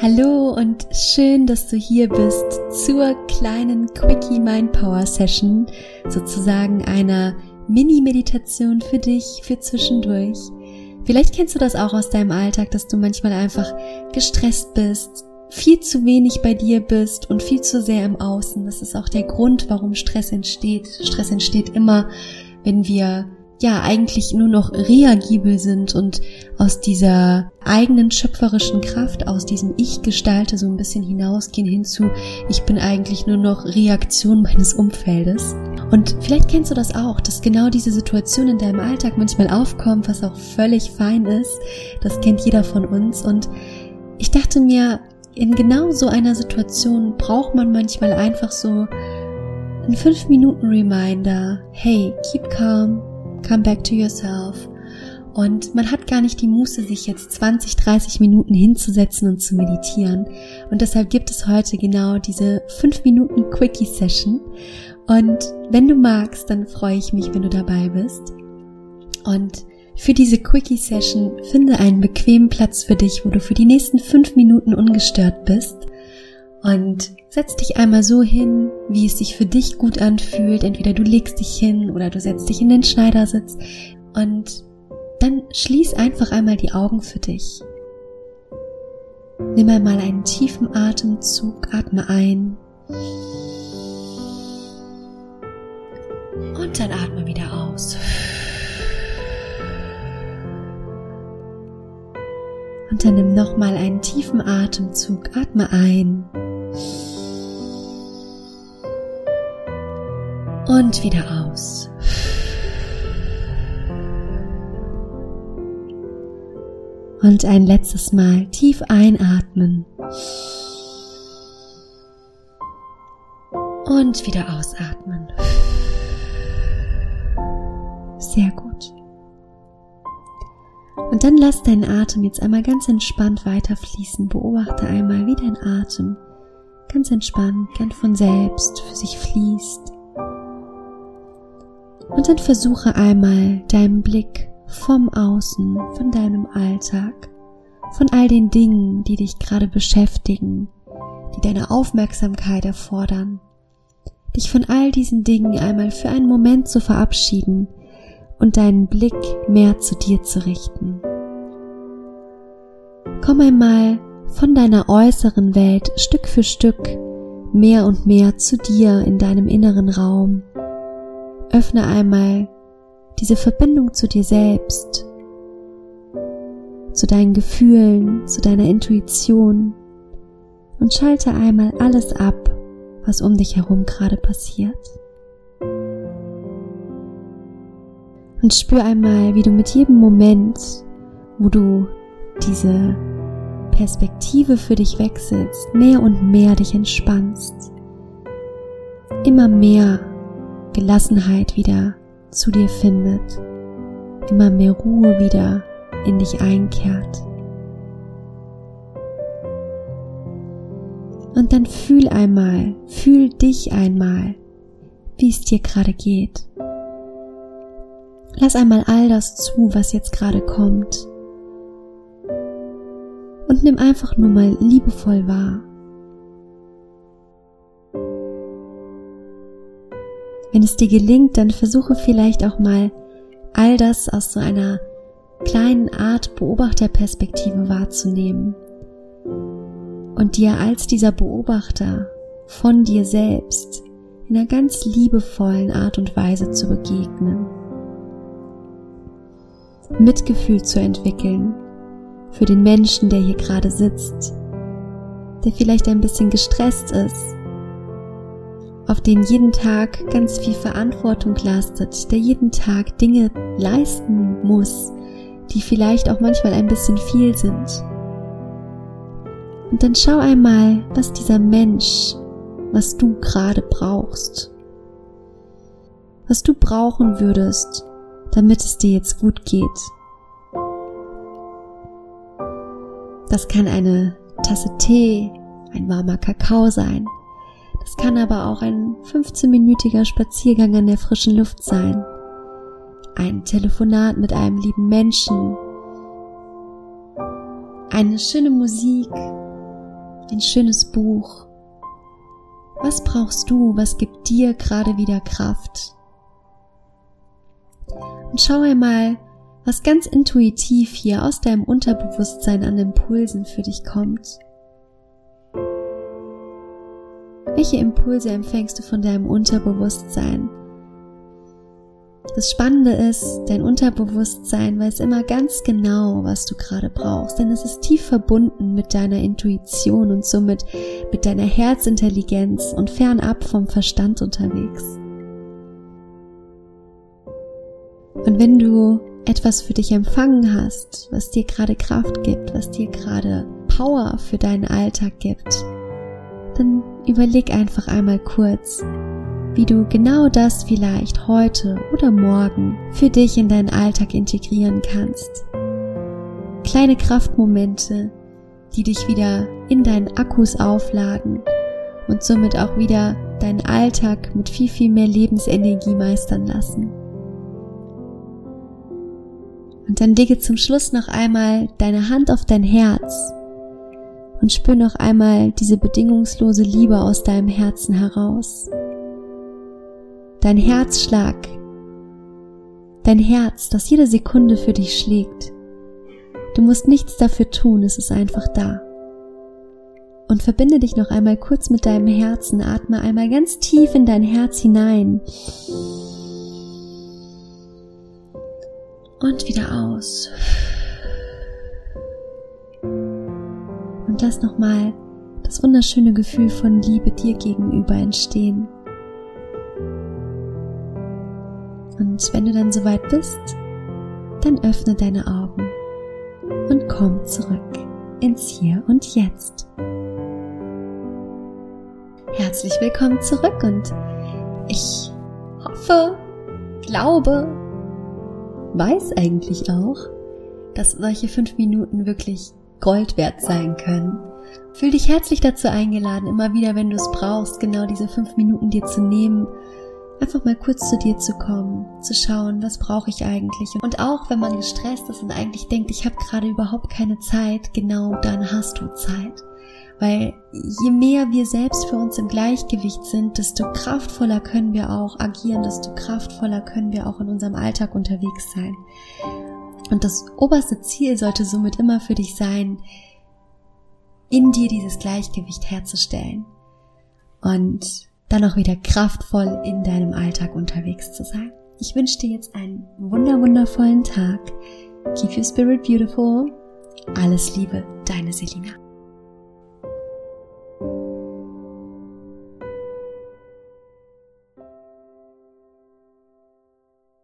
Hallo und schön, dass du hier bist zur kleinen Quickie Mind Power Session, sozusagen einer Mini-Meditation für dich, für zwischendurch. Vielleicht kennst du das auch aus deinem Alltag, dass du manchmal einfach gestresst bist, viel zu wenig bei dir bist und viel zu sehr im Außen. Das ist auch der Grund, warum Stress entsteht. Stress entsteht immer, wenn wir ja eigentlich nur noch reagibel sind und aus dieser eigenen schöpferischen Kraft, aus diesem Ich gestalte so ein bisschen hinausgehen hinzu, ich bin eigentlich nur noch Reaktion meines Umfeldes. Und vielleicht kennst du das auch, dass genau diese Situation in deinem Alltag manchmal aufkommt, was auch völlig fein ist. Das kennt jeder von uns. Und ich dachte mir, in genau so einer Situation braucht man manchmal einfach so ein 5 Minuten Reminder. Hey, keep calm, come back to yourself. Und man hat gar nicht die Muße, sich jetzt 20, 30 Minuten hinzusetzen und zu meditieren. Und deshalb gibt es heute genau diese 5 Minuten Quickie Session. Und wenn du magst, dann freue ich mich, wenn du dabei bist. Und für diese Quickie Session finde einen bequemen Platz für dich, wo du für die nächsten 5 Minuten ungestört bist. Und setz dich einmal so hin, wie es sich für dich gut anfühlt. Entweder du legst dich hin oder du setzt dich in den Schneidersitz und dann schließ einfach einmal die Augen für dich. Nimm einmal einen tiefen Atemzug, atme ein und dann atme wieder aus. Und dann nimm nochmal einen tiefen Atemzug, atme ein und wieder aus. Und ein letztes Mal tief einatmen. Und wieder ausatmen. Sehr gut. Und dann lass deinen Atem jetzt einmal ganz entspannt weiterfließen. Beobachte einmal, wie dein Atem ganz entspannt, ganz von selbst für sich fließt. Und dann versuche einmal deinen Blick vom Außen, von deinem Alltag, von all den Dingen, die dich gerade beschäftigen, die deine Aufmerksamkeit erfordern, dich von all diesen Dingen einmal für einen Moment zu verabschieden und deinen Blick mehr zu dir zu richten. Komm einmal von deiner äußeren Welt Stück für Stück mehr und mehr zu dir in deinem inneren Raum. Öffne einmal diese Verbindung zu dir selbst, zu deinen Gefühlen, zu deiner Intuition und schalte einmal alles ab, was um dich herum gerade passiert. Und spür einmal, wie du mit jedem Moment, wo du diese Perspektive für dich wechselst, mehr und mehr dich entspannst, immer mehr Gelassenheit wieder zu dir findet, immer mehr Ruhe wieder in dich einkehrt. Und dann fühl einmal, fühl dich einmal, wie es dir gerade geht. Lass einmal all das zu, was jetzt gerade kommt. Und nimm einfach nur mal liebevoll wahr. Wenn es dir gelingt, dann versuche vielleicht auch mal all das aus so einer kleinen Art Beobachterperspektive wahrzunehmen und dir als dieser Beobachter von dir selbst in einer ganz liebevollen Art und Weise zu begegnen. Mitgefühl zu entwickeln für den Menschen, der hier gerade sitzt, der vielleicht ein bisschen gestresst ist, auf den jeden Tag ganz viel Verantwortung lastet, der jeden Tag Dinge leisten muss, die vielleicht auch manchmal ein bisschen viel sind. Und dann schau einmal, was dieser Mensch, was du gerade brauchst, was du brauchen würdest, damit es dir jetzt gut geht. Das kann eine Tasse Tee, ein warmer Kakao sein. Das kann aber auch ein 15-minütiger Spaziergang an der frischen Luft sein. Ein Telefonat mit einem lieben Menschen. Eine schöne Musik ein schönes Buch. Was brauchst du? Was gibt dir gerade wieder Kraft? Und schau einmal, was ganz intuitiv hier aus deinem Unterbewusstsein an Impulsen für dich kommt. Welche Impulse empfängst du von deinem Unterbewusstsein? Das Spannende ist, dein Unterbewusstsein weiß immer ganz genau, was du gerade brauchst, denn es ist tief verbunden mit deiner Intuition und somit mit deiner Herzintelligenz und fernab vom Verstand unterwegs. Und wenn du etwas für dich empfangen hast, was dir gerade Kraft gibt, was dir gerade Power für deinen Alltag gibt, dann überleg einfach einmal kurz, wie du genau das vielleicht heute oder morgen für dich in deinen Alltag integrieren kannst. Kleine Kraftmomente, die dich wieder in deinen Akkus aufladen und somit auch wieder deinen Alltag mit viel, viel mehr Lebensenergie meistern lassen. Und dann lege zum Schluss noch einmal deine Hand auf dein Herz und spür noch einmal diese bedingungslose Liebe aus deinem Herzen heraus dein Herzschlag, dein Herz, das jede Sekunde für dich schlägt. Du musst nichts dafür tun, es ist einfach da. Und verbinde dich noch einmal kurz mit deinem Herzen, atme einmal ganz tief in dein Herz hinein. Und wieder aus. Und lass nochmal das wunderschöne Gefühl von Liebe dir gegenüber entstehen. Und wenn du dann soweit bist, dann öffne deine Augen und komm zurück ins Hier und Jetzt. Herzlich willkommen zurück und ich hoffe, glaube, weiß eigentlich auch, dass solche fünf Minuten wirklich Gold wert sein können. Fühl dich herzlich dazu eingeladen, immer wieder, wenn du es brauchst, genau diese fünf Minuten dir zu nehmen einfach mal kurz zu dir zu kommen, zu schauen, was brauche ich eigentlich. Und auch wenn man gestresst ist und eigentlich denkt, ich habe gerade überhaupt keine Zeit, genau dann hast du Zeit. Weil je mehr wir selbst für uns im Gleichgewicht sind, desto kraftvoller können wir auch agieren, desto kraftvoller können wir auch in unserem Alltag unterwegs sein. Und das oberste Ziel sollte somit immer für dich sein, in dir dieses Gleichgewicht herzustellen. Und dann auch wieder kraftvoll in deinem Alltag unterwegs zu sein. Ich wünsche dir jetzt einen wunder wundervollen Tag. Keep your spirit beautiful. Alles Liebe, deine Selina.